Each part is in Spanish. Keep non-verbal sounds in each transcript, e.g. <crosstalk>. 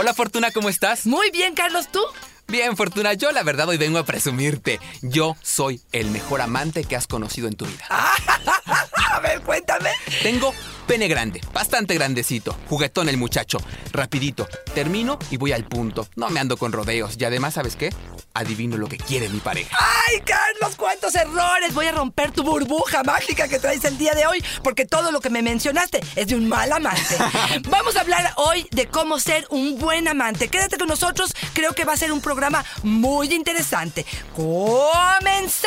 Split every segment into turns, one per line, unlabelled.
Hola Fortuna, ¿cómo estás?
Muy bien, Carlos, ¿tú?
Bien, Fortuna, yo la verdad hoy vengo a presumirte. Yo soy el mejor amante que has conocido en tu vida. <laughs>
a ver, cuéntame.
Tengo pene grande, bastante grandecito, juguetón el muchacho, rapidito. Termino y voy al punto. No me ando con rodeos. Y además, ¿sabes qué? Adivino lo que quiere mi pareja.
¡Ay, Carlos, cuántos errores! Voy a romper tu burbuja mágica que traes el día de hoy, porque todo lo que me mencionaste es de un mal amante. <laughs> Vamos a hablar hoy de cómo ser un buen amante. Quédate con nosotros, creo que va a ser un programa muy interesante. ¡Comenzamos!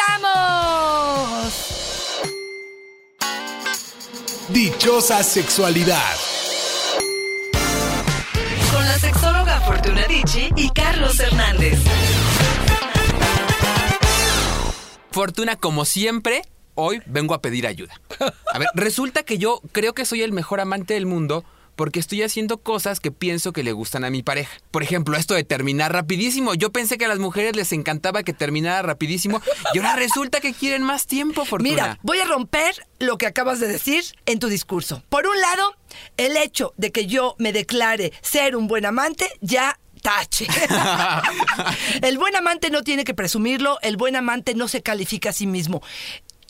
Dichosa sexualidad.
Con la sexóloga Fortuna Dicci y Carlos Hernández.
Fortuna, como siempre, hoy vengo a pedir ayuda. A ver, resulta que yo creo que soy el mejor amante del mundo porque estoy haciendo cosas que pienso que le gustan a mi pareja. Por ejemplo, esto de terminar rapidísimo. Yo pensé que a las mujeres les encantaba que terminara rapidísimo y ahora resulta que quieren más tiempo, Fortuna.
Mira, voy a romper lo que acabas de decir en tu discurso. Por un lado, el hecho de que yo me declare ser un buen amante ya tache. <laughs> el buen amante no tiene que presumirlo, el buen amante no se califica a sí mismo.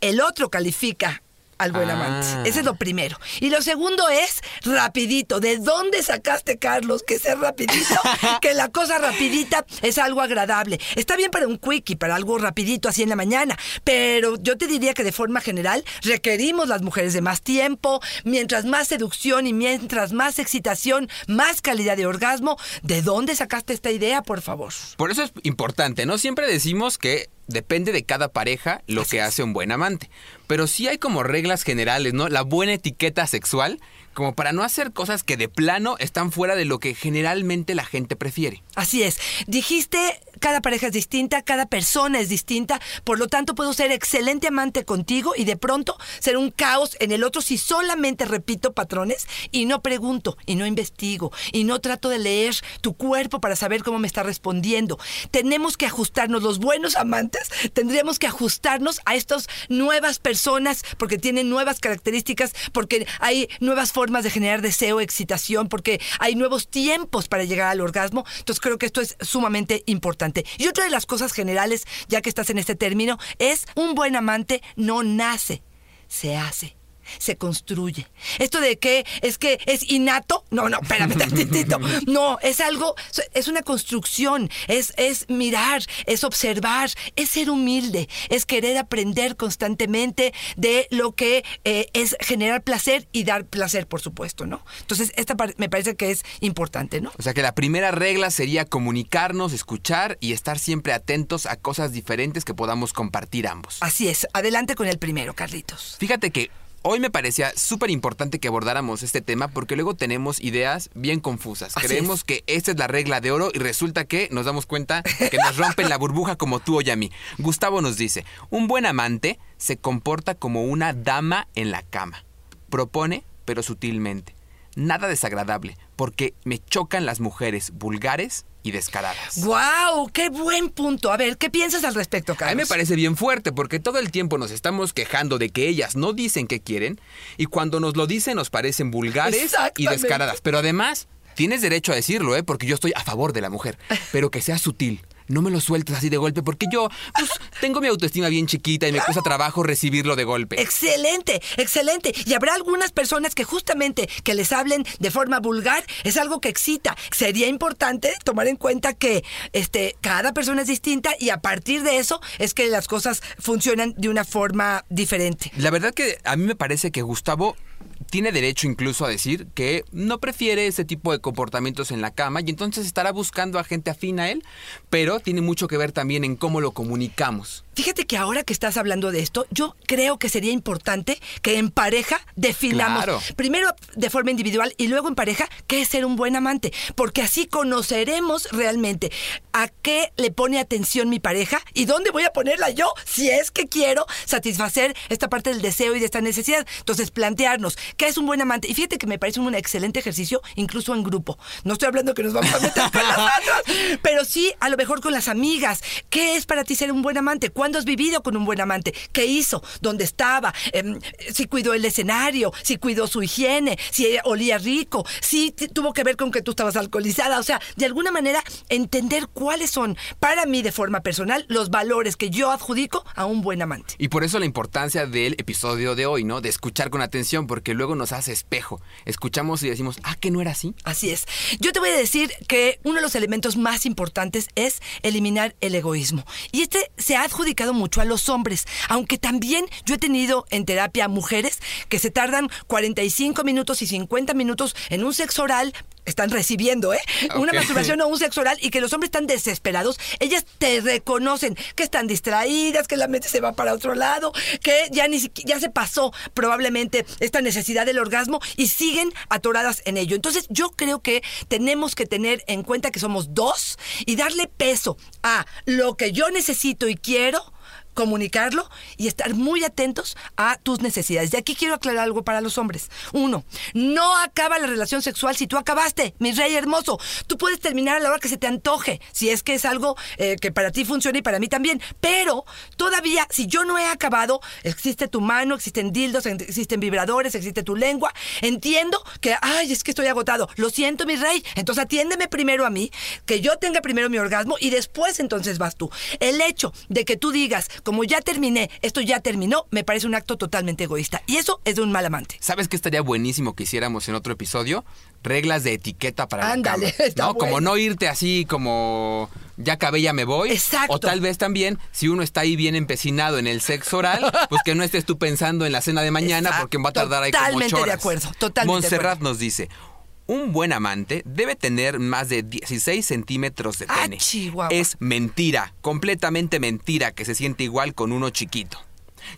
El otro califica al buen
Ah.
amante. Ese es lo primero. Y lo segundo es rapidito. ¿De dónde sacaste, Carlos, que ser rapidito? <laughs> que la cosa rapidita es algo agradable. Está bien para un quickie, para algo rapidito así en la mañana, pero yo te diría que de forma general requerimos las mujeres de más tiempo, mientras más seducción y mientras más excitación, más calidad de orgasmo. ¿De dónde sacaste esta idea, por favor?
Por eso es importante, ¿no? Siempre decimos que depende de cada pareja lo que hace un buen amante. Pero sí hay como reglas generales, ¿no? La buena etiqueta sexual, como para no hacer cosas que de plano están fuera de lo que generalmente la gente prefiere.
Así es. Dijiste, cada pareja es distinta, cada persona es distinta, por lo tanto puedo ser excelente amante contigo y de pronto ser un caos en el otro si solamente repito patrones y no pregunto y no investigo y no trato de leer tu cuerpo para saber cómo me está respondiendo. Tenemos que ajustarnos, los buenos amantes, tendríamos que ajustarnos a estas nuevas personas porque tienen nuevas características, porque hay nuevas formas de generar deseo, excitación, porque hay nuevos tiempos para llegar al orgasmo. Entonces creo que esto es sumamente importante. Y otra de las cosas generales, ya que estás en este término, es un buen amante no nace, se hace. Se construye. Esto de que es que es innato, no, no, espérame <laughs> tantitito. No, es algo, es una construcción, es, es mirar, es observar, es ser humilde, es querer aprender constantemente de lo que eh, es generar placer y dar placer, por supuesto, ¿no? Entonces, esta me parece que es importante, ¿no?
O sea que la primera regla sería comunicarnos, escuchar y estar siempre atentos a cosas diferentes que podamos compartir ambos.
Así es. Adelante con el primero, Carlitos.
Fíjate que hoy me parecía súper importante que abordáramos este tema porque luego tenemos ideas bien confusas.
Así
Creemos
es.
que esta es la regla de oro y resulta que nos damos cuenta que nos rompen la burbuja como tú y a mí. Gustavo nos dice, un buen amante se comporta como una dama en la cama. Propone, pero sutilmente. Nada desagradable, porque me chocan las mujeres vulgares y descaradas.
¡Guau! ¡Qué buen punto! A ver, ¿qué piensas al respecto, Carlos?
A mí me parece bien fuerte porque todo el tiempo nos estamos quejando de que ellas no dicen qué quieren y cuando nos lo dicen nos parecen vulgares y descaradas. Pero además, tienes derecho a decirlo, ¿eh? Porque yo estoy a favor de la mujer. Pero que sea sutil. No me lo sueltes así de golpe porque yo, pues, tengo mi autoestima bien chiquita y me cuesta trabajo recibirlo de golpe.
Excelente, excelente. Y habrá algunas personas que justamente que les hablen de forma vulgar es algo que excita. Sería importante tomar en cuenta que este, cada persona es distinta y a partir de eso es que las cosas funcionan de una forma diferente.
La verdad que a mí me parece que Gustavo tiene derecho incluso a decir que no prefiere ese tipo de comportamientos en la cama y entonces estará buscando a gente afín a él, pero tiene mucho que ver también en cómo lo comunicamos.
Fíjate que ahora que estás hablando de esto, yo creo que sería importante que en pareja definamos,
Claro.
primero de forma individual y luego en pareja, qué es ser un buen amante, porque así conoceremos realmente a qué le pone atención mi pareja y dónde voy a ponerla yo si es que quiero satisfacer esta parte del deseo y de esta necesidad. Entonces, plantearnos qué es un buen amante. Y fíjate que me parece un excelente ejercicio, incluso en grupo. No estoy hablando que nos vamos a meter con las otras, <laughs> pero sí a lo mejor con las amigas. ¿Qué es para ti ser un buen amante? ¿Cuándo has vivido con un buen amante? ¿Qué hizo? ¿Dónde estaba? Em, si cuidó el escenario, si cuidó su higiene, si olía rico, si tuvo que ver con que tú estabas alcoholizada. O sea, de alguna manera entender cuáles son para mí de forma personal los valores que yo adjudico a un buen amante.
Y por eso la importancia del episodio de hoy, ¿no? De escuchar con atención, porque luego nos hace espejo. Escuchamos y decimos, ah, que no era así.
Así es. Yo te voy a decir que uno de los elementos más importantes es eliminar el egoísmo. Y este se ha adjudicado mucho a los hombres, aunque también yo he tenido en terapia mujeres que se tardan 45 minutos y 50 minutos en un sexo oral. Están recibiendo, ¿eh? Una masturbación o un sexo oral y que los hombres están desesperados. Ellas te reconocen que están distraídas, que la mente se va para otro lado, que ya ni ya se pasó probablemente esta necesidad del orgasmo y siguen atoradas en ello. Entonces, yo creo que tenemos que tener en cuenta que somos dos y darle peso a lo que yo necesito y quiero comunicarlo y estar muy atentos a tus necesidades. De aquí quiero aclarar algo para los hombres. Uno, no acaba la relación sexual si tú acabaste, mi rey hermoso. Tú puedes terminar a la hora que se te antoje, si es que es algo eh, que para ti funciona y para mí también. Pero todavía, si yo no he acabado, existe tu mano, existen dildos, existen vibradores, existe tu lengua. Entiendo que, ay, es que estoy agotado. Lo siento, mi rey. Entonces atiéndeme primero a mí, que yo tenga primero mi orgasmo y después entonces vas tú. El hecho de que tú digas, como ya terminé, esto ya terminó, me parece un acto totalmente egoísta. Y eso es de un mal amante.
¿Sabes qué estaría buenísimo que hiciéramos en otro episodio? Reglas de etiqueta para
Ándale,
la cama. <laughs>
está
¿no? Como no irte así como ya acabé, ya me voy.
Exacto.
O tal vez también, si uno está ahí bien empecinado en el sexo oral, <laughs> pues que no estés tú pensando en la cena de mañana
Exacto.
porque va a tardar ahí como
Totalmente
ocho
de
horas.
acuerdo, totalmente de
Montserrat
acuerdo.
nos dice, un buen amante debe tener más de 16 centímetros de
Ah,
pene. Es mentira, completamente mentira que se siente igual con uno chiquito.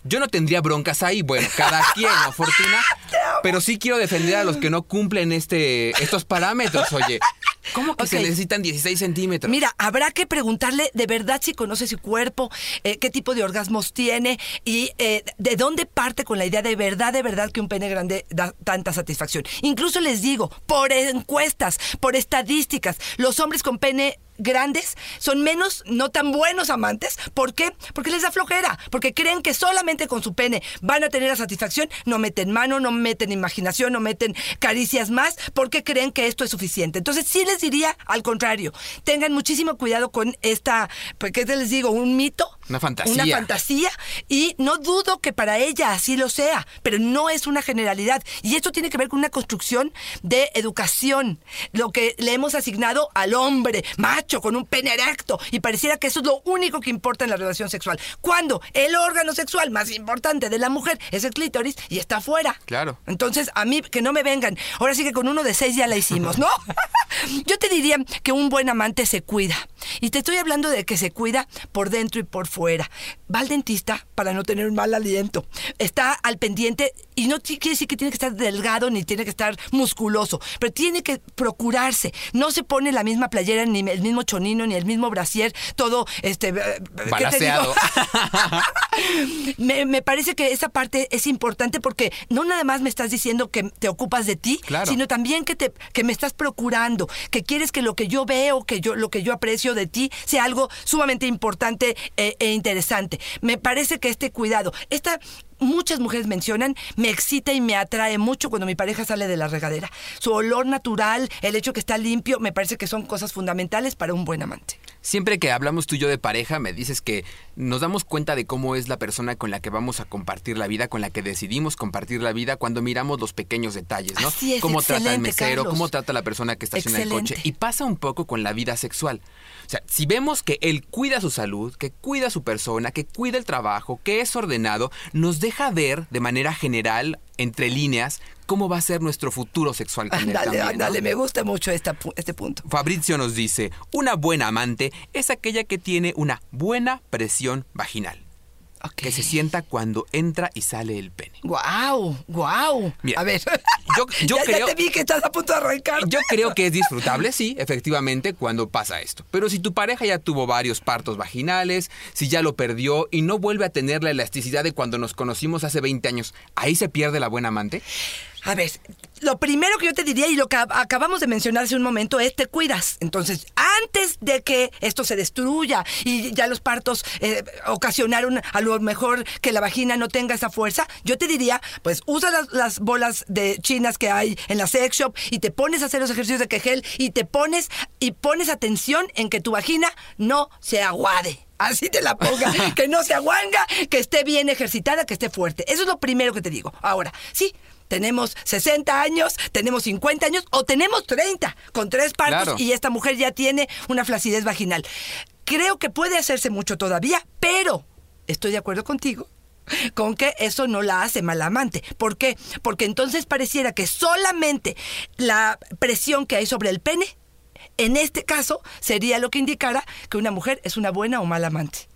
Yo no tendría broncas ahí, bueno, cada <laughs> quien, ¿no, Fortuna? Pero sí quiero defender a los que no cumplen este, estos parámetros, oye. ¿Cómo que se
Ok.
necesitan 16 centímetros?
Mira, habrá que preguntarle de verdad si conoce su cuerpo, eh, qué tipo de orgasmos tiene y eh, de dónde parte con la idea de verdad, de verdad que un pene grande da tanta satisfacción. Incluso les digo, por encuestas, por estadísticas, los hombres con pene grandes son menos, no tan buenos amantes. ¿Por qué? Porque les da flojera, porque creen que solamente con su pene van a tener la satisfacción, no meten mano, no meten imaginación, no meten caricias más, porque creen que esto es suficiente. Entonces sí les diría al contrario, tengan muchísimo cuidado con esta, pues, ¿qué te les digo? Un mito.
Una fantasía.
Una fantasía y no dudo que para ella así lo sea, pero no es una generalidad. Y esto tiene que ver con una construcción de educación, lo que le hemos asignado al hombre macho con un pene erecto y pareciera que eso es lo único que importa en la relación sexual. Cuando el órgano sexual más importante de la mujer es el clítoris y está afuera.
Claro.
Entonces, a mí que no me vengan. Ahora sí que con uno de seis ya la hicimos, ¿no? <laughs> Yo te diría que un buen amante se cuida. Y te estoy hablando de que se cuida por dentro y por fuera. Va al dentista para no tener un mal aliento. Está al pendiente y no quiere decir que tiene que estar delgado ni tiene que estar musculoso, pero tiene que procurarse. No se pone la misma playera, ni el mismo chonino, ni el mismo brasier, todo este... eh.
Balaseado. <laughs>
me, me parece que esa parte es importante porque no nada más me estás diciendo que te ocupas de ti,
Claro.
sino también que te que me estás procurando, que quieres que lo que yo veo, que yo lo que yo aprecio de ti sea algo sumamente importante eh, interesante. Me parece que este cuidado, esta Muchas mujeres mencionan, me excita y me atrae mucho cuando mi pareja sale de la regadera. Su olor natural, el hecho que está limpio, me parece que son cosas fundamentales para un buen amante.
Siempre que hablamos tú y yo de pareja, me dices que nos damos cuenta de cómo es la persona con la que vamos a compartir la vida, con la que decidimos compartir la vida cuando miramos los pequeños detalles, ¿no?
Así es,
cómo trata el
excelente,
mesero,
Carlos.
cómo trata la persona que estaciona el coche.
Excelente.
Y pasa un poco con la vida sexual. O sea, si vemos que él cuida su salud, que cuida su persona, que cuida el trabajo, que es ordenado, nos deja ver de manera general, entre líneas, cómo va a ser nuestro futuro sexual con
ándale, me gusta mucho esta este punto.
Fabrizio nos dice, una buena amante es aquella que tiene una buena presión vaginal, Que se sienta cuando entra y sale el pene.
Guau, guau.
Mira,
a ver,
yo- yo <laughs>
ya, ya
creo-
te vi que estás a punto de arrancar.
Yo creo que es disfrutable, sí, efectivamente, cuando pasa esto. Pero si tu pareja ya tuvo varios partos vaginales, si ya lo perdió y no vuelve a tener la elasticidad de cuando nos conocimos hace 20 años, ¿ahí se pierde la buena amante?
A ver, lo primero que yo te diría y lo que ab- acabamos de mencionar hace un momento es te cuidas. Entonces, antes de que esto se destruya y ya los partos eh, ocasionaron a lo mejor que la vagina no tenga esa fuerza, yo te diría, pues usa las, las bolas de chinas que hay en la sex shop y te pones a hacer los ejercicios de Kegel y te pones y pones atención en que tu vagina no se aguade. Así te la ponga, <laughs> que no se aguanga, que esté bien ejercitada, que esté fuerte. Eso es lo primero que te digo. Ahora, sí, tenemos 60 años, tenemos 50 años o tenemos 30 con tres partos
Claro.
y esta mujer ya tiene una flacidez vaginal. Creo que puede hacerse mucho todavía, pero estoy de acuerdo contigo con que eso no la hace mala amante. ¿Por qué? Porque entonces pareciera que solamente la presión que hay sobre el pene, en este caso, sería lo que indicara que una mujer es una buena o mala amante.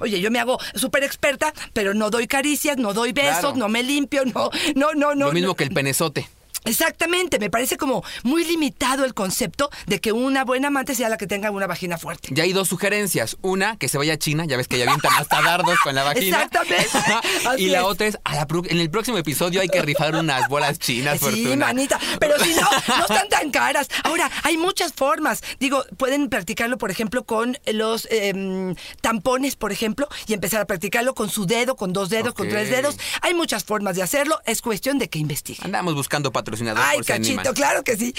Oye, yo me hago súper experta, pero no doy caricias, no doy besos,
Claro.
no me limpio, no, no, no, no.
Lo mismo
no.
que el penezote.
Exactamente, me parece como muy limitado el concepto de que una buena amante sea la que tenga una vagina fuerte.
Ya hay dos sugerencias. Una, que se vaya a China, ya ves que ya avientan hasta dardos con la vagina.
Exactamente. <laughs>
Y la
es.
otra es, a la en el próximo episodio hay que rifar unas bolas chinas,
Sí,
Fortuna.
manita, pero si no, <laughs> no están tan caras. Ahora, hay muchas formas. Digo, pueden practicarlo, por ejemplo, con los em, tampones, por ejemplo, y empezar a practicarlo con su dedo, con dos dedos, con tres dedos. Hay muchas formas de hacerlo, es cuestión de que investiguen.
Andamos buscando
Ay,
por si animan.
cachito, claro que sí.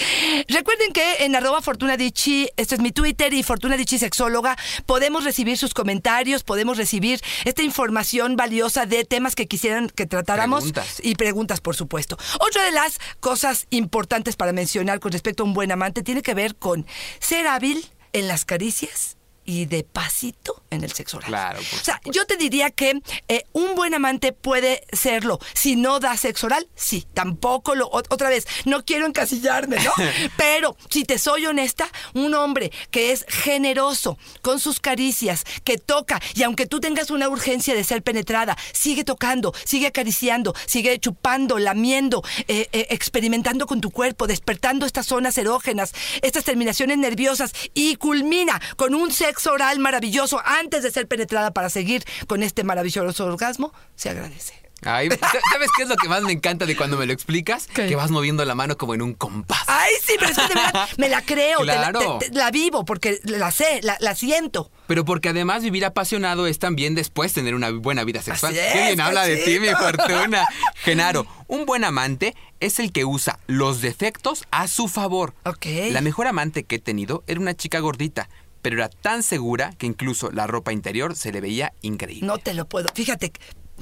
Recuerden que en arroba Fortuna Dicci, este es mi Twitter y Fortuna Dicci Sexóloga, podemos recibir sus comentarios, podemos recibir esta información valiosa de temas que quisieran que tratáramos
Preguntas.
y preguntas, por supuesto. Otra de las cosas importantes para mencionar con respecto a un buen amante tiene que ver con ser hábil en las caricias y de pasito en el sexo oral.
Claro,
O sea, yo te diría que eh, un buen amante puede serlo. Si no da sexo oral, sí. Tampoco lo. ot- Otra vez, no quiero encasillarme, ¿no? <laughs> Pero si te soy honesta, un hombre que es generoso con sus caricias, que toca, y aunque tú tengas una urgencia de ser penetrada, sigue tocando, sigue acariciando, sigue chupando, lamiendo, eh, eh, experimentando con tu cuerpo, despertando estas zonas erógenas, estas terminaciones nerviosas y culmina con un sexo oral maravilloso antes de ser penetrada para seguir con este maravilloso orgasmo, se agradece.
Ay, ¿Sabes qué es lo que más me encanta de cuando me lo explicas?
¿Qué?
Que vas moviendo la mano como en un compás.
Ay, sí, pero es que de verdad me la creo, te la-
Claro.
te- te- la vivo porque la sé, la, la siento.
Pero porque además vivir apasionado es también después tener una buena vida sexual.
Así
Qué bien habla de ti, mi fortuna. <laughs> Genaro, un buen amante es el que usa los defectos a su favor.
Ok.
La mejor amante que he tenido era una chica gordita, pero era tan segura que incluso la ropa interior se le veía increíble.
No te lo puedo. Fíjate.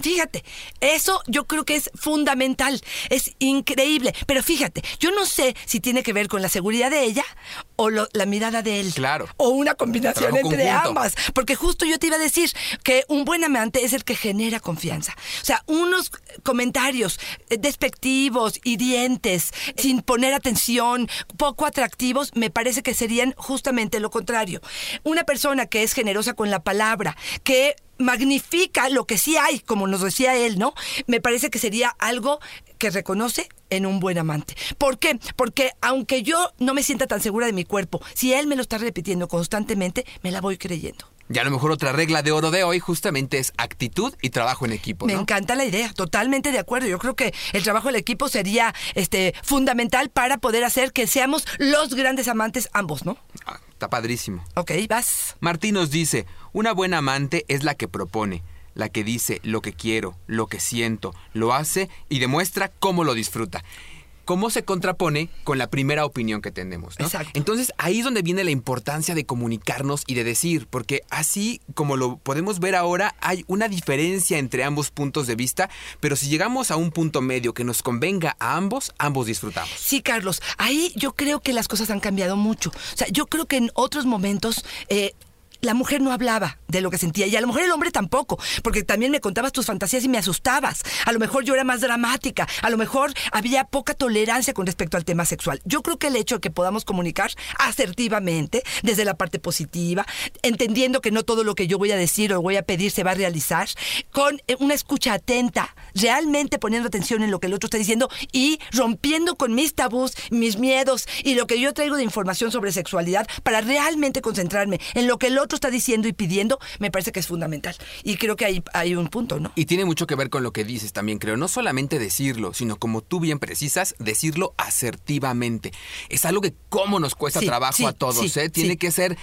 Fíjate, eso yo creo que es fundamental, es increíble, pero fíjate, yo no sé si tiene que ver con la seguridad de ella o lo- la mirada de él.
Claro.
O una combinación
Trabajo
entre
conjunto.
ambas, porque justo yo te iba a decir que un buen amante es el que genera confianza. O sea, unos comentarios eh, despectivos, hirientes, sin poner atención, poco atractivos, me parece que serían justamente lo contrario. Una persona que es generosa con la palabra, que magnifica lo que sí hay, como nos decía él, ¿no? Me parece que sería algo que reconoce en un buen amante. ¿Por qué? Porque aunque yo no me sienta tan segura de mi cuerpo, si él me lo está repitiendo constantemente, me la voy creyendo.
Y a lo mejor otra regla de oro de hoy justamente es actitud y trabajo en equipo,
Me
¿no?
encanta la idea, totalmente de acuerdo. Yo creo que el trabajo del equipo sería este fundamental para poder hacer que seamos los grandes amantes ambos, ¿no?
Ah, está padrísimo.
Ok, vas.
Martín nos dice, una buena amante es la que propone, la que dice lo que quiero, lo que siento, lo hace y demuestra cómo lo disfruta. ¿Cómo se contrapone con la primera opinión que tenemos? ¿no?
Exacto.
Entonces ahí es donde viene la importancia de comunicarnos y de decir, porque así como lo podemos ver ahora, hay una diferencia entre ambos puntos de vista, pero si llegamos a un punto medio que nos convenga a ambos, ambos disfrutamos.
Sí, Carlos, ahí yo creo que las cosas han cambiado mucho. O sea, yo creo que en otros momentos... eh, la mujer no hablaba de lo que sentía y a lo mejor el hombre tampoco, porque también me contabas tus fantasías y me asustabas. A lo mejor yo era más dramática, a lo mejor había poca tolerancia con respecto al tema sexual. Yo creo que el hecho de que podamos comunicar asertivamente desde la parte positiva, entendiendo que no todo lo que yo voy a decir o voy a pedir se va a realizar, con eh, una escucha atenta, realmente poniendo atención en lo que el otro está diciendo y rompiendo con mis tabús, mis miedos y lo que yo traigo de información sobre sexualidad para realmente concentrarme en lo que el otro otro está diciendo y pidiendo, me parece que es fundamental. Y creo que hay, hay un punto, ¿no?
Y tiene mucho que ver con lo que dices también, creo. No solamente decirlo, sino como tú bien precisas, decirlo asertivamente. Es algo que cómo nos cuesta
Sí,
trabajo
sí,
a todos,
sí,
¿eh? Tiene que ser,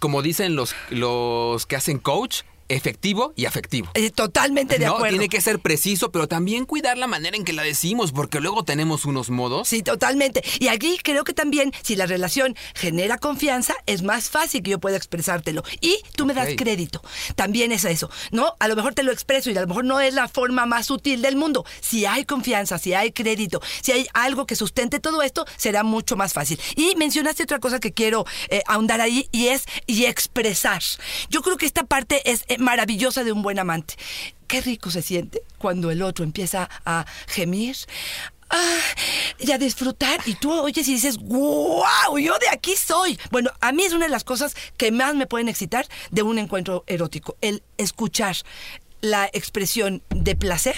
como dicen los, los que hacen coach, efectivo y afectivo.
Eh, totalmente de
no,
acuerdo.
tiene que ser preciso, pero también cuidar la manera en que la decimos, porque luego tenemos unos modos.
Sí, totalmente. Y aquí creo que también, si la relación genera confianza, es más fácil que yo pueda expresártelo. Y tú me das crédito. También es eso. ¿No? A lo mejor te lo expreso y a lo mejor no es la forma más sutil del mundo. Si hay confianza, si hay crédito, si hay algo que sustente todo esto, será mucho más fácil. Y mencionaste otra cosa que quiero eh, ahondar ahí y es y expresar. Yo creo que esta parte es eh, maravillosa de un buen amante. Qué rico se siente cuando el otro empieza a gemir. ah, y a disfrutar. Y tú oyes y dices, ¡guau! Yo de aquí soy. Bueno, a mí es una de las cosas que más me pueden excitar de un encuentro erótico, el escuchar la expresión de placer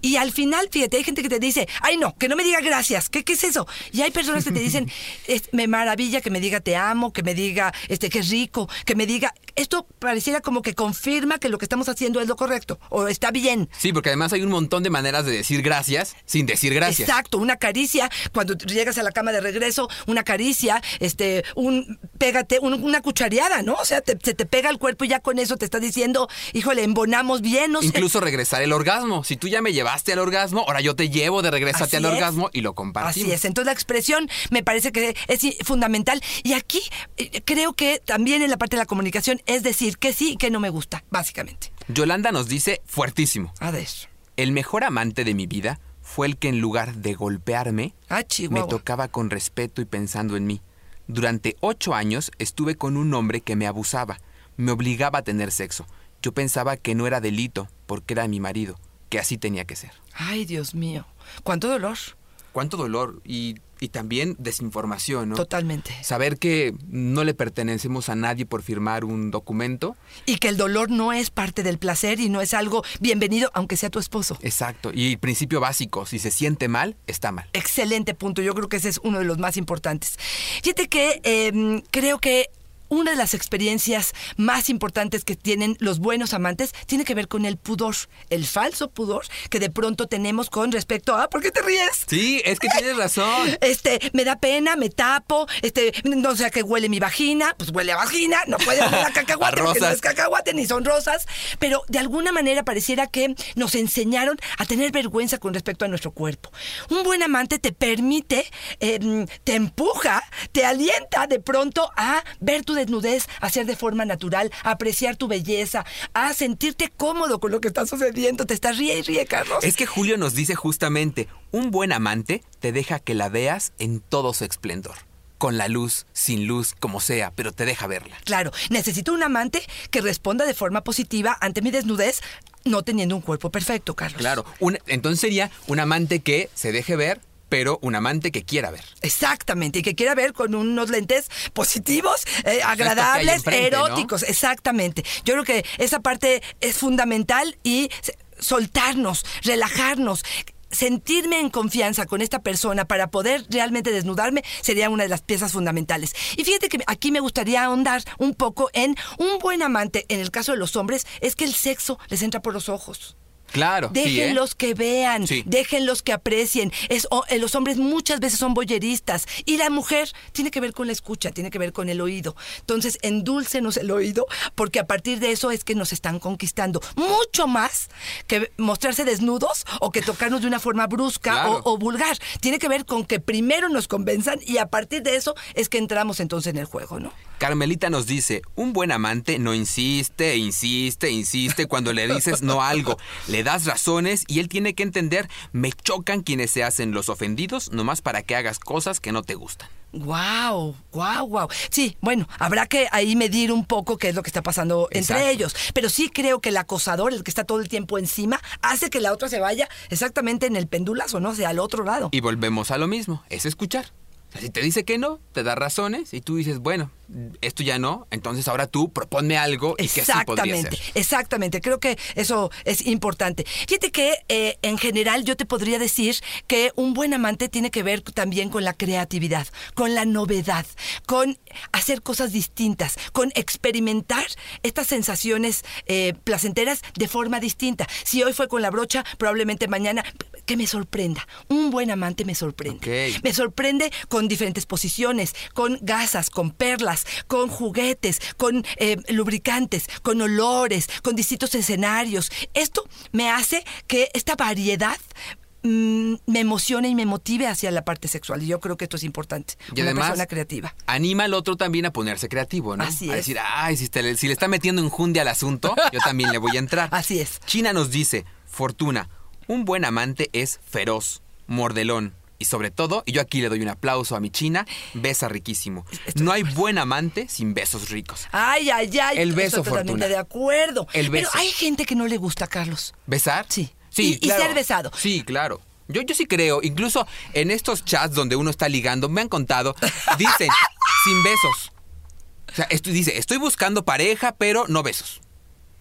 y al final, fíjate, hay gente que te dice, ay no, que no me diga gracias, ¿qué, qué es eso? Y hay personas que te dicen, <laughs> "Es- me maravilla que me diga te amo, que me diga este que es rico, que me diga, esto pareciera como que confirma que lo que estamos haciendo es lo correcto o está bien.
Sí, porque además hay un montón de maneras de decir gracias sin decir gracias.
Exacto, una caricia cuando llegas a la cama de regreso, una caricia, este, un pégate, un- una cuchareada, ¿no? O sea, te- se te pega el cuerpo y ya con eso te está diciendo, híjole, embonamos bien, no sé.
Incluso regresar el orgasmo. Si tú ya me llevaste al orgasmo, ahora yo te llevo de regresarte al orgasmo y lo compartimos.
Así es, entonces la expresión me parece que es fundamental. Y aquí eh, creo que también en la parte de la comunicación es decir que sí y que no me gusta, básicamente.
Yolanda nos dice fuertísimo.
A ver.
El mejor amante de mi vida fue el que en lugar de golpearme,
Ah,
me tocaba con respeto y pensando en mí. Durante ocho años estuve con un hombre que me abusaba, me obligaba a tener sexo. Yo pensaba que no era delito porque era mi marido, que así tenía que ser.
Ay, Dios mío. ¿Cuánto dolor?
Cuánto dolor y, y también desinformación, ¿no?
Totalmente.
Saber que no le pertenecemos a nadie por firmar un documento.
Y que el dolor no es parte del placer y no es algo bienvenido, aunque sea tu esposo.
Exacto. Y principio básico, si se siente mal, está mal.
Excelente punto. Yo creo que ese es uno de los más importantes. Fíjate que eh, creo que una de las experiencias más importantes que tienen los buenos amantes tiene que ver con el pudor, el falso pudor que de pronto tenemos con respecto a ¿por qué te ríes?
Sí, es que tienes razón. <laughs>
Este, me da pena, me tapo, este, no sé a qué huele mi vagina, pues huele a vagina, no puede <laughs> oler a cacahuate,
A
porque no es cacahuate ni son rosas, pero de alguna manera pareciera que nos enseñaron a tener vergüenza con respecto a nuestro cuerpo. Un buen amante te permite, eh, te empuja, te alienta de pronto a ver tu desnudez, a ser de forma natural, a apreciar tu belleza, a sentirte cómodo con lo que está sucediendo. Te estás ríe y ríe, Carlos.
Es que Julio nos dice justamente, un buen amante te deja que la veas en todo su esplendor. Con la luz, sin luz, como sea, pero te deja verla.
Claro, necesito un amante que responda de forma positiva ante mi desnudez, no teniendo un cuerpo perfecto, Carlos.
Claro, un- entonces sería un amante que se deje ver, pero un amante que quiera ver.
Exactamente, y que quiera ver con unos lentes positivos, eh, agradables,
enfrente, ¿no?
eróticos. Exactamente. Yo creo que esa parte es fundamental y soltarnos, relajarnos. Sentirme en confianza con esta persona para poder realmente desnudarme sería una de las piezas fundamentales. Y fíjate que aquí me gustaría ahondar un poco en un buen amante, en el caso de los hombres, es que el sexo les entra por los ojos.
Claro. sí, ¿eh?
Déjenlos que vean,
Sí.
déjenlos que aprecien. Es, o- eh, los hombres muchas veces son boyeristas y la mujer tiene que ver con la escucha, tiene que ver con el oído. Entonces, endúlcenos el oído porque a partir de eso es que nos están conquistando mucho más que mostrarse desnudos o que tocarnos de una forma brusca
Claro.
o, o vulgar. Tiene que ver con que primero nos convenzan y a partir de eso es que entramos entonces en el juego, ¿no?
Carmelita nos dice, un buen amante no insiste, insiste, insiste cuando le dices no algo. Le das razones y él tiene que entender, me chocan quienes se hacen los ofendidos nomás para que hagas cosas que no te gustan.
Wow, wow, wow. Sí, bueno, habrá que ahí medir un poco qué es lo que está pasando entre ellos. Pero sí creo que el acosador, el que está todo el tiempo encima, hace que la otra se vaya exactamente en el pendulazo, ¿no? O sea, al otro lado.
Y volvemos a lo mismo, es escuchar. Si te dice que no, te da razones y tú dices, bueno, esto ya no, entonces ahora tú propone algo y que sí podría
Exactamente,
ser.
exactamente. Creo que eso es importante. Fíjate que eh, en general yo te podría decir que un buen amante tiene que ver también con la creatividad, con la novedad, con hacer cosas distintas, con experimentar estas sensaciones eh, placenteras de forma distinta. Si hoy fue con la brocha, probablemente mañana que me sorprenda. Un buen amante me sorprende. Me sorprende con diferentes posiciones, con gasas, con perlas, con juguetes, con eh, lubricantes, con olores, con distintos escenarios. Esto me hace que esta variedad mm, me emocione y me motive hacia la parte sexual. Y yo creo que esto es importante.
Y
Una
además,
persona creativa.
anima al otro también a ponerse creativo, ¿no?
Así
a
es.
decir, ay, si, te- si le está metiendo enjundia al asunto, yo también le voy a entrar. <laughs>
Así es.
China nos dice, Fortuna, un buen amante es feroz, mordelón. Y sobre todo, y yo aquí le doy un aplauso a mi China, besa riquísimo.
Estoy
No hay buen amante sin besos ricos.
Ay, ay, ay.
El beso,
Estoy totalmente
Fortuna.
de acuerdo.
El beso.
Pero hay gente que no le gusta, Carlos.
¿Besar?
Sí.
Sí,
Y- y
claro.
ser besado.
Sí, claro. Yo, yo sí creo, incluso en estos chats donde uno está ligando, me han contado, <laughs> dicen, sin besos. O sea, esto dice, estoy buscando pareja, pero no besos.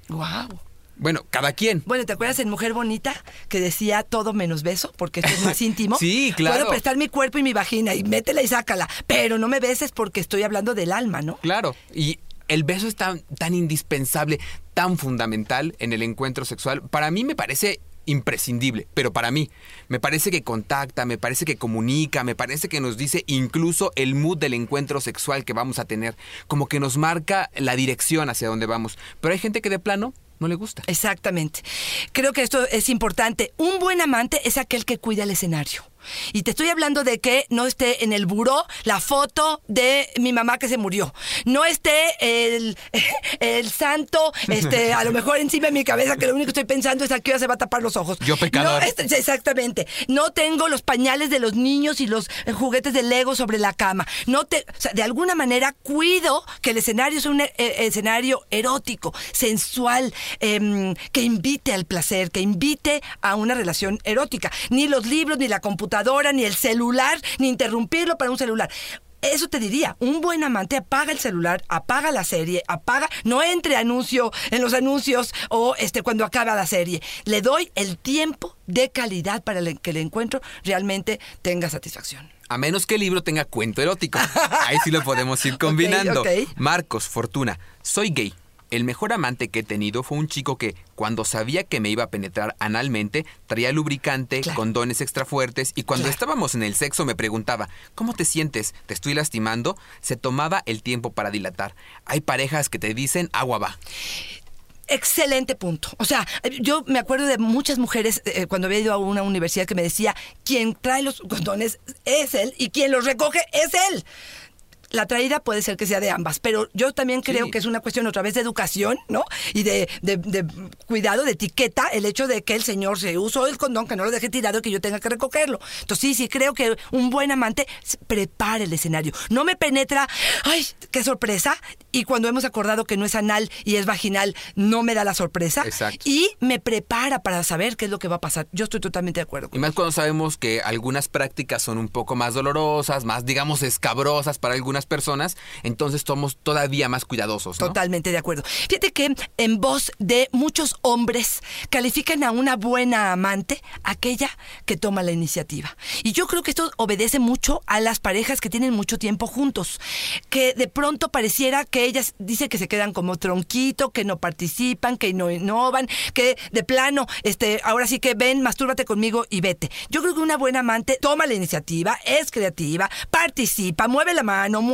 Wow.
Bueno, cada quien.
Bueno, ¿te acuerdas en Mujer Bonita que decía todo menos beso? Porque esto es más <laughs> íntimo.
Sí, claro.
Puedo prestar mi cuerpo y mi vagina y métela y sácala. Pero no me beses porque estoy hablando del alma, ¿no?
Claro. Y el beso es tan, tan indispensable, tan fundamental en el encuentro sexual. Para mí me parece imprescindible, pero para mí me parece que contacta, me parece que comunica, me parece que nos dice incluso el mood del encuentro sexual que vamos a tener, como que nos marca la dirección hacia donde vamos. Pero hay gente que de plano no le gusta.
Exactamente. Creo que esto es importante. Un buen amante es aquel que cuida el escenario. Y te estoy hablando de que no esté en el buró la foto de mi mamá que se murió. No esté el, <laughs> el santo, este, a lo mejor encima de mi cabeza, que lo único que estoy pensando es a qué hora se va a tapar los ojos.
Yo pecador.
No, este- exactamente. No tengo los pañales de los niños y los eh, juguetes de Lego sobre la cama. No te, o sea, de alguna manera cuido que el escenario sea un eh, escenario erótico, sensual, em, que invite al placer, que invite a una relación erótica. Ni los libros, ni la computadora, ni el celular, ni interrumpirlo para un celular. Eso te diría, un buen amante apaga el celular, apaga la serie, apaga, no entre anuncio en los anuncios o este cuando acaba la serie. Le doy el tiempo de calidad para que el encuentro realmente tenga satisfacción.
A menos que el libro tenga cuento erótico. <laughs> Ahí sí lo podemos ir combinando. Marcos, Fortuna, soy gay. El mejor amante que he tenido fue un chico que, cuando sabía que me iba a penetrar analmente, traía lubricante,
Claro.
condones extra fuertes y cuando
Claro.
estábamos en el sexo me preguntaba, ¿cómo te sientes? ¿Te estoy lastimando? Se tomaba el tiempo para dilatar. Hay parejas que te dicen agua va.
Excelente punto. O sea, yo me acuerdo de muchas mujeres eh, cuando había ido a una universidad que me decía, quien trae los condones es él y quien los recoge es él. La traída puede ser que sea de ambas, pero yo también creo
Sí.
que es una cuestión otra vez de educación, ¿no? Y de, de- de cuidado, de etiqueta, el hecho de que el señor se usó el condón, que no lo deje tirado y que yo tenga que recogerlo. Entonces sí, sí, creo que un buen amante prepara el escenario. No me penetra, ¡ay, qué sorpresa! Y cuando hemos acordado que no es anal y es vaginal, no me da la sorpresa.
Exacto.
Y me prepara para saber qué es lo que va a pasar. Yo estoy totalmente de acuerdo.
Y más cuando sabemos que algunas prácticas son un poco más dolorosas, más, digamos, escabrosas para algunas personas, entonces somos todavía más cuidadosos.
Totalmente de acuerdo. Fíjate que en voz de muchos hombres califican a una buena amante aquella que toma la iniciativa. Y yo creo que esto obedece mucho a las parejas que tienen mucho tiempo juntos, que de pronto pareciera que ellas dicen que se quedan como tronquito, que no participan, que no innovan, que de plano, este, ahora sí que ven, mastúrbate conmigo y vete. Yo creo que una buena amante toma la iniciativa, es creativa, participa, mueve la mano, mueve.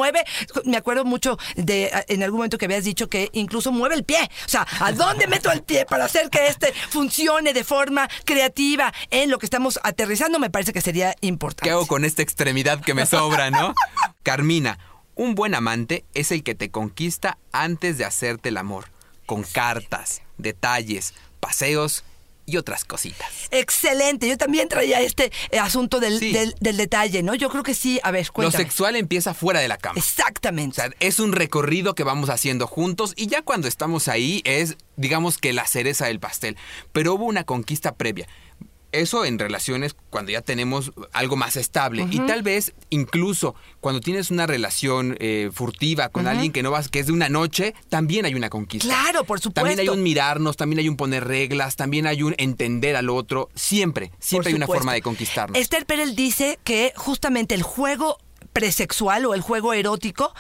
Me acuerdo mucho de en algún momento que habías dicho que incluso mueve el pie. O sea, ¿a dónde meto el pie para hacer que este funcione de forma creativa en lo que estamos aterrizando? Me parece que sería importante.
¿Qué hago con esta extremidad que me sobra, no? <laughs> Carmina, un buen amante es el que te conquista antes de hacerte el amor, con cartas, detalles, paseos y otras cositas.
Excelente. Yo también traía este eh, asunto del,
Sí.
del- del detalle, ¿no? Yo creo que sí. A ver,
Lo
cuéntame.
sexual empieza fuera de la cama. O
Exactamente.
sea, es un recorrido que vamos haciendo juntos y ya cuando estamos ahí es, digamos que la cereza del pastel. Pero hubo una conquista previa. Eso en relaciones cuando ya tenemos algo más estable. Y tal vez incluso cuando tienes una relación eh, furtiva con alguien que no vas, que es de una noche, también hay una conquista.
Claro, por supuesto.
También hay un mirarnos, también hay un poner reglas, también hay un entender al otro. Siempre, siempre hay una forma de conquistarnos.
Esther Perel dice que justamente el juego presexual o el juego erótico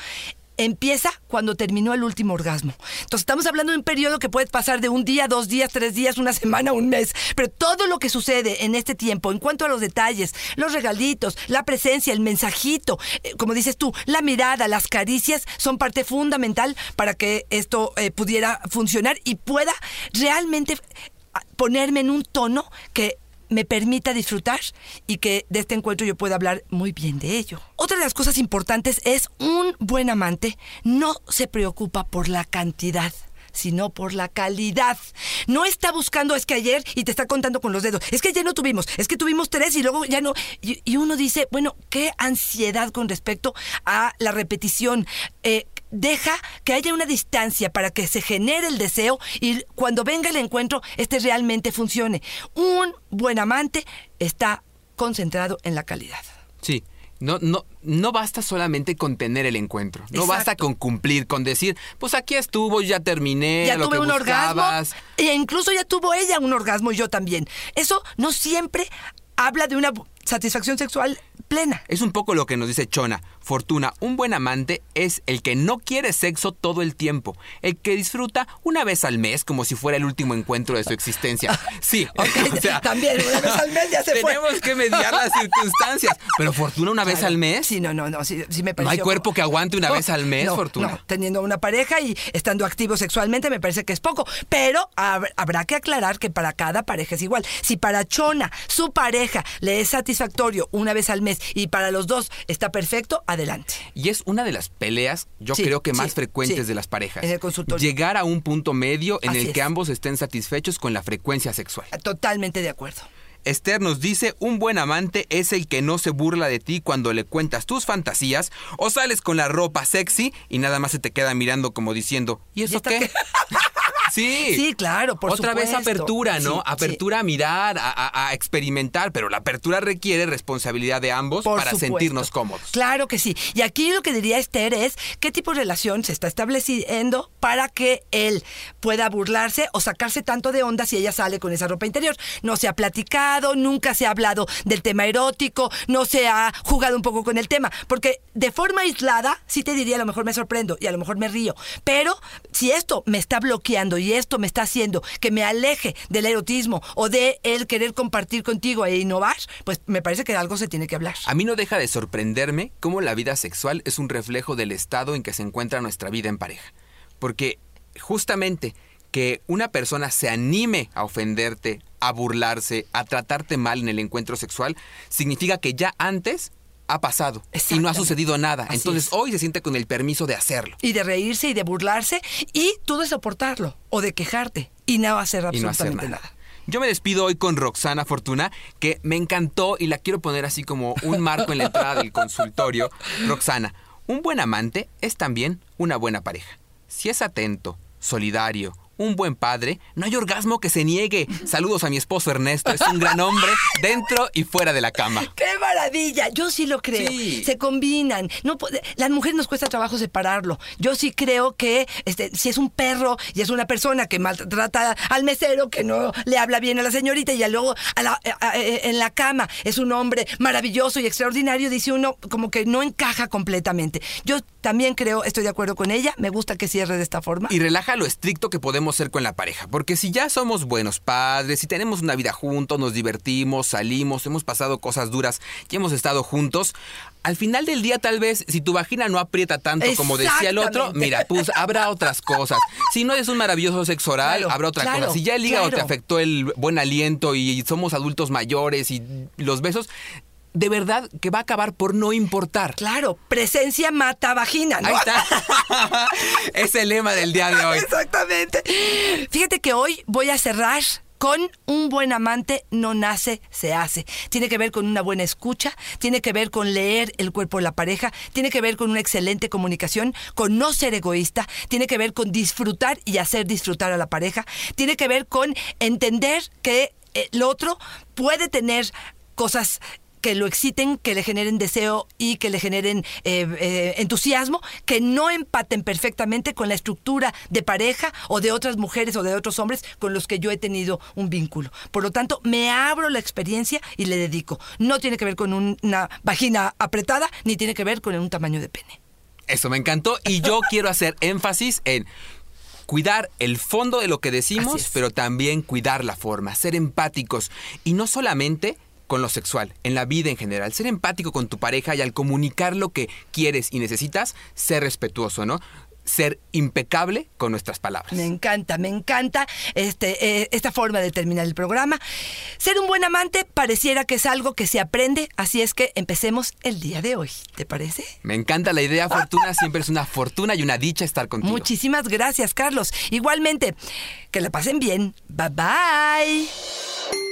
empieza cuando terminó el último orgasmo. Entonces estamos hablando de un periodo que puede pasar de un día, dos días, tres días, una semana, un mes. Pero todo lo que sucede en este tiempo, en cuanto a los detalles, los regalitos, la presencia, el mensajito, eh, como dices tú, la mirada, las caricias, son parte fundamental para que esto eh, pudiera funcionar y pueda realmente ah, ponerme en un tono que me permita disfrutar y que de este encuentro yo pueda hablar muy bien de ello. Otra de las cosas importantes es un buen amante no se preocupa por la cantidad sino por la calidad. No está buscando, es que ayer, y te está contando con los dedos, es que ayer no tuvimos, es que tuvimos tres y luego ya no. Y, uno dice, bueno, qué ansiedad con respecto a la repetición. Eh, deja que haya una distancia para que se genere el deseo y cuando venga el encuentro, este realmente funcione. Un buen amante está concentrado en la calidad.
Sí. No, no, no basta solamente con tener el encuentro. No basta con cumplir, con decir, pues aquí estuvo, ya terminé,
ya
lo
tuve
que
un
buscabas.
orgasmo e incluso ya tuvo ella un orgasmo y yo también. Eso no siempre habla de una satisfacción sexual plena.
Es un poco lo que nos dice Chona. Fortuna, un buen amante es el que no quiere sexo todo el tiempo, el que disfruta una vez al mes como si fuera el último encuentro de su existencia. <laughs> Sí,
Ok, <laughs>
o sea,
también una vez al mes ya se fue.
tenemos que mediar las circunstancias. Pero Fortuna una vez al mes.
Sí, no, no, no, sí, sí me
No hay cuerpo que aguante una vez al mes,
no,
Fortuna.
No, teniendo una pareja y estando activo sexualmente me parece que es poco. Pero hab- habrá que aclarar que para cada pareja es igual. Si para Chona su pareja le es satisfactorio una vez al mes y para los dos está perfecto, adelante.
Y es una de las peleas, yo
Sí,
creo que más
sí,
frecuentes
sí.
de las parejas.
En el consultorio.
Llegar a un punto medio en
Así
el
es.
que ambos estén satisfechos con la frecuencia sexual.
Totalmente de acuerdo.
Esther nos dice, un buen amante es el que no se burla de ti cuando le cuentas tus fantasías o sales con la ropa sexy y nada más se te queda mirando como diciendo, ¿y eso qué? <laughs> sí.
Sí, claro, por
Otra vez apertura, ¿no?
Sí,
apertura a mirar, a, a- a experimentar, pero la apertura requiere responsabilidad de ambos
Por
para
supuesto.
sentirnos cómodos.
Claro que sí. Y aquí lo que diría Esther es qué tipo de relación se está estableciendo para que él pueda burlarse o sacarse tanto de onda si ella sale con esa ropa interior. No se ha platicado, nunca se ha hablado del tema erótico, no se ha jugado un poco con el tema. Porque de forma aislada, sí te diría, a lo mejor me sorprendo y a lo mejor me río. Pero si esto me está bloqueando y esto me está haciendo que me aleje del erotismo o de él querer compartir contigo e innovar, pues me parece que algo se tiene que hablar.
A mí no deja de sorprenderme cómo la vida sexual es un reflejo del estado en que se encuentra nuestra vida en pareja. Porque justamente que una persona se anime a ofenderte, a burlarse, a tratarte mal en el encuentro sexual, significa que ya antes ha pasado y no ha sucedido nada.
Así
Entonces
es.
hoy se siente con el permiso de hacerlo.
y de reírse y de burlarse y tú de soportarlo o de quejarte y no hacer
y no hacer
absolutamente
nada.
nada.
Yo me despido hoy con Roxana Fortuna, que me encantó y la quiero poner así como un marco en la entrada del consultorio. <laughs> Roxana, un buen amante es también una buena pareja. Si es atento, solidario, un buen padre, no hay orgasmo que se niegue. Saludos a mi esposo Ernesto, es un gran hombre <laughs> dentro y fuera de la cama.
¡Qué maravilla! Yo sí lo creo.
Sí.
Se combinan. No, las mujeres nos cuesta trabajo separarlo. Yo sí creo que este, si es un perro y es una persona que maltrata al mesero, que no le habla bien a la señorita y luego a la- a- a- en la cama es un hombre maravilloso y extraordinario, dice uno como que no encaja completamente. Yo también creo, estoy de acuerdo con ella, me gusta que cierre de esta forma.
Y relaja lo estricto que podemos ser con la pareja, porque si ya somos buenos padres, si tenemos una vida juntos, nos divertimos, salimos, hemos pasado cosas duras y hemos estado juntos, al final del día tal vez si tu vagina no aprieta tanto como decía el otro, mira, pues habrá otras cosas. Si no es un maravilloso sexo oral,
Claro,
habrá otra
claro,
cosa. Si ya el hígado te afectó el buen aliento y somos adultos mayores y los besos, de verdad que va a acabar por no importar.
Claro, presencia mata vagina, ¿no?
Ahí está. <laughs> es el lema del día de hoy.
Exactamente. Fíjate que hoy voy a cerrar con un buen amante no nace, se hace. Tiene que ver con una buena escucha, tiene que ver con leer el cuerpo de la pareja, tiene que ver con una excelente comunicación, con no ser egoísta, tiene que ver con disfrutar y hacer disfrutar a la pareja, tiene que ver con entender que El otro puede tener cosas que lo exciten, que le generen deseo y que le generen eh, eh, entusiasmo, que no empaten perfectamente con la estructura de pareja o de otras mujeres o de otros hombres con los que yo he tenido un vínculo. Por lo tanto, me abro la experiencia y le dedico. No tiene que ver con una vagina apretada, ni tiene que ver con un tamaño de pene.
Eso me encantó y yo <laughs> quiero hacer énfasis en cuidar el fondo de lo que decimos, pero también cuidar la forma, ser empáticos y no solamente con lo sexual, en la vida en general, ser empático con tu pareja y al comunicar lo que quieres y necesitas, ser respetuoso, ¿no? Ser impecable con nuestras palabras.
Me encanta, me encanta este, eh, esta forma de terminar el programa. Ser un buen amante pareciera que es algo que se aprende, así es que empecemos el día de hoy. ¿Te parece?
Me encanta la idea, Fortuna. Siempre es una fortuna y una dicha estar contigo.
Muchísimas gracias, Carlos. Igualmente, que la pasen bien. Bye bye.